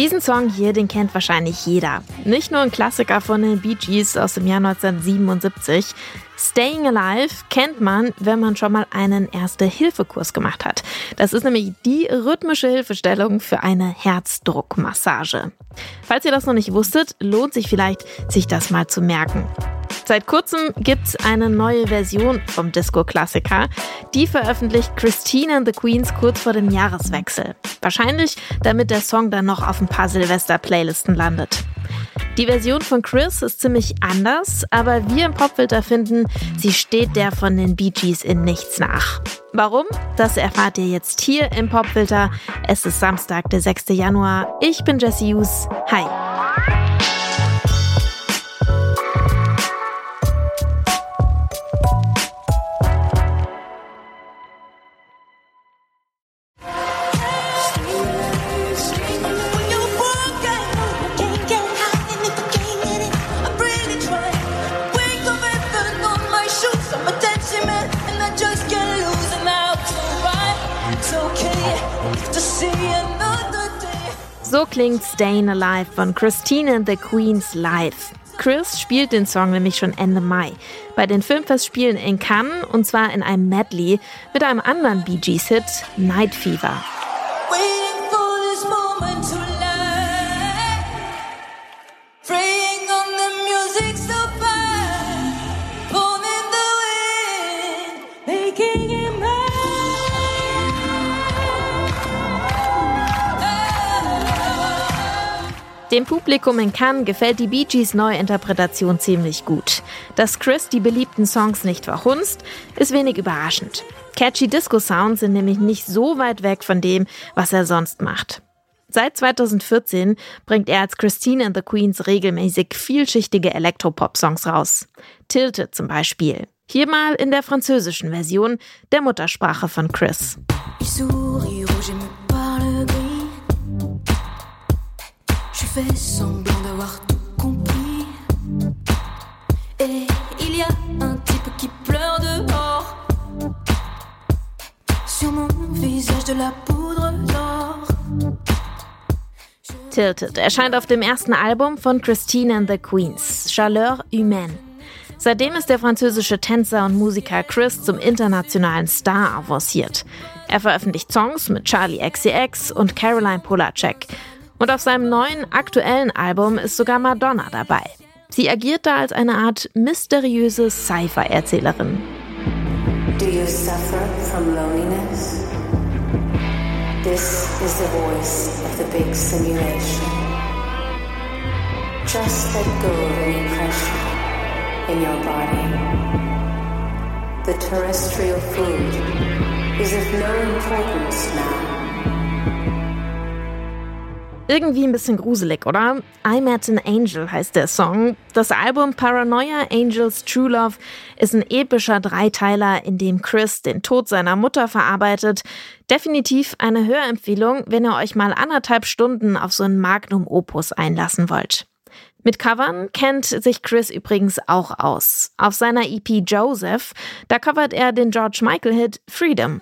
Diesen Song hier, den kennt wahrscheinlich jeder. Nicht nur ein Klassiker von den Bee Gees aus dem Jahr 1977. Staying Alive kennt man, wenn man schon mal einen Erste-Hilfe-Kurs gemacht hat. Das ist nämlich die rhythmische Hilfestellung für eine Herzdruckmassage. Falls ihr das noch nicht wusstet, lohnt sich vielleicht, sich das mal zu merken. Seit kurzem gibt's eine neue Version vom Disco-Klassiker. Die veröffentlicht Christine and the Queens kurz vor dem Jahreswechsel. Wahrscheinlich, damit der Song dann noch auf ein paar Silvester-Playlisten landet. Die Version von Chris ist ziemlich anders, aber wir im Popfilter finden, sie steht der von den Bee Gees in nichts nach. Warum? Das erfahrt ihr jetzt hier im Popfilter. Es ist Samstag, der 6. Januar. Ich bin Jesse Hughes. Hi. So klingt Stayin' Alive von Christine and the Queens live. Chris spielt den Song nämlich schon Ende Mai bei den Filmfestspielen in Cannes und zwar in einem Medley mit einem anderen Bee Gees Hit Night Fever. Dem Publikum in Cannes gefällt die Bee Gees Neuinterpretation ziemlich gut. Dass Chris die beliebten Songs nicht verhunzt, ist wenig überraschend. Catchy Disco-Sounds sind nämlich nicht so weit weg von dem, was er sonst macht. Seit 2014 bringt er als Christine and the Queens regelmäßig vielschichtige Elektropop-Songs raus. Tilted zum Beispiel. Hier mal in der französischen Version, der Muttersprache von Chris. Fait semblant d'avoir tout compris. Et il y a un type qui pleure dehors. Sur mon visage de la poudre d'or. Tilted erscheint auf dem ersten Album von Christine and the Queens, Chaleur Humaine. Seitdem ist der französische Tänzer und Musiker Chris zum internationalen Star avanciert. Er veröffentlicht Songs mit Charlie XCX und Caroline Polacek und auf seinem neuen aktuellen Album ist sogar Madonna dabei. Sie agiert da als eine Art mysteriöse Cypher-Erzählerin. Do you suffer from loneliness? This is the voice of the big simulation. Just let go of any pressure in your body. The terrestrial food is of no importance now. Irgendwie ein bisschen gruselig, oder? I Met an Angel heißt der Song. Das Album Paranoia Angels True Love ist ein epischer Dreiteiler, in dem Chris den Tod seiner Mutter verarbeitet. Definitiv eine Hörempfehlung, wenn ihr euch mal anderthalb Stunden auf so ein Magnum Opus einlassen wollt. Mit Covern kennt sich Chris übrigens auch aus. Auf seiner EP Joseph, da covert er den George Michael Hit Freedom.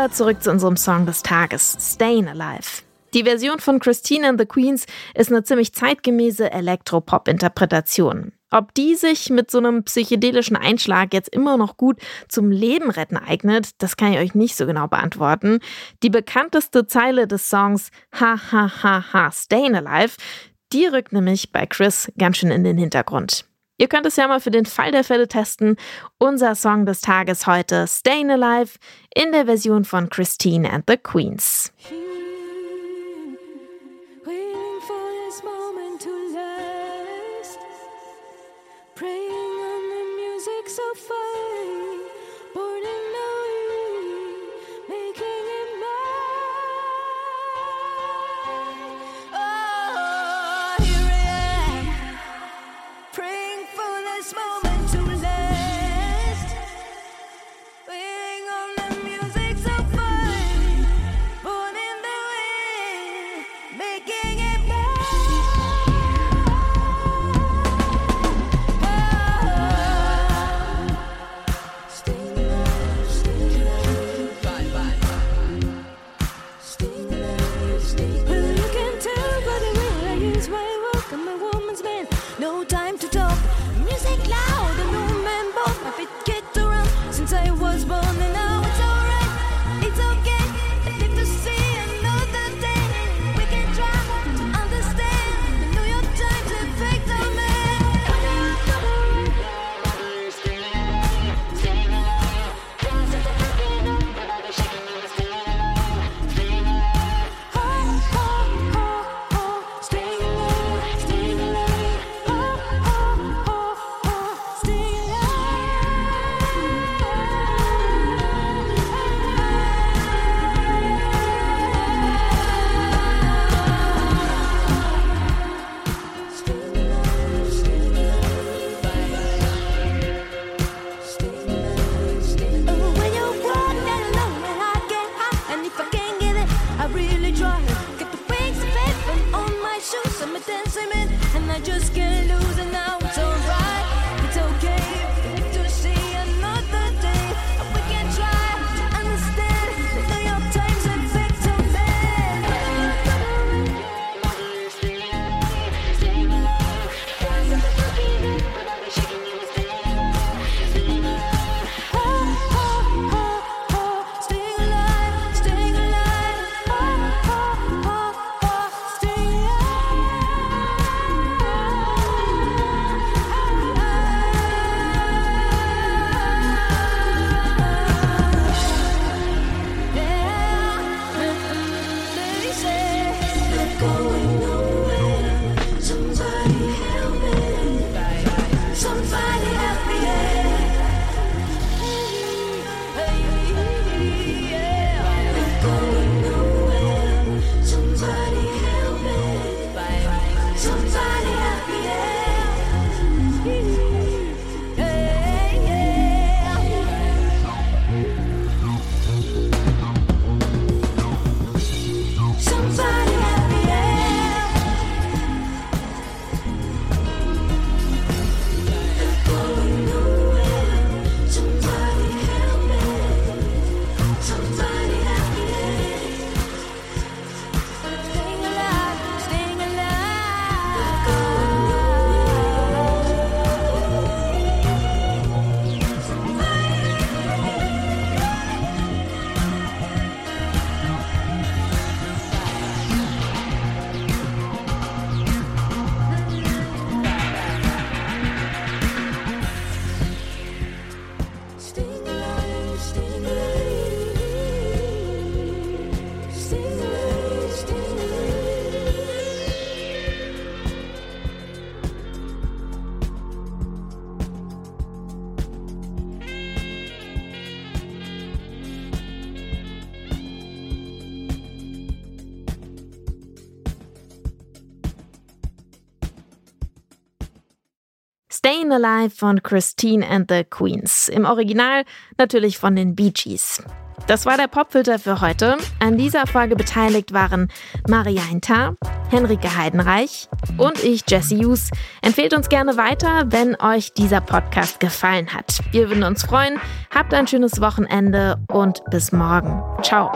Aber zurück zu unserem Song des Tages, Stayin' Alive. Die Version von Christine and the Queens ist eine ziemlich zeitgemäße Elektropop-Interpretation. Ob die sich mit so einem psychedelischen Einschlag jetzt immer noch gut zum Leben retten eignet, das kann ich euch nicht so genau beantworten. Die bekannteste Zeile des Songs Ha ha ha ha Stayin' Alive, die rückt nämlich bei Chris ganz schön in den Hintergrund. Ihr könnt es ja mal für den Fall der Fälle testen. Unser Song des Tages heute Stayin' Alive in der Version von Christine and the Queens. and I just can't. Stayin' Alive von Christine and the Queens. Im Original natürlich von den Bee Gees. Das war der Popfilter für heute. An dieser Folge beteiligt waren Maria Hinter, Henrike Heidenreich und ich, Jesse Hughes. Empfehlt uns gerne weiter, wenn euch dieser Podcast gefallen hat. Wir würden uns freuen. Habt ein schönes Wochenende und bis morgen. Ciao.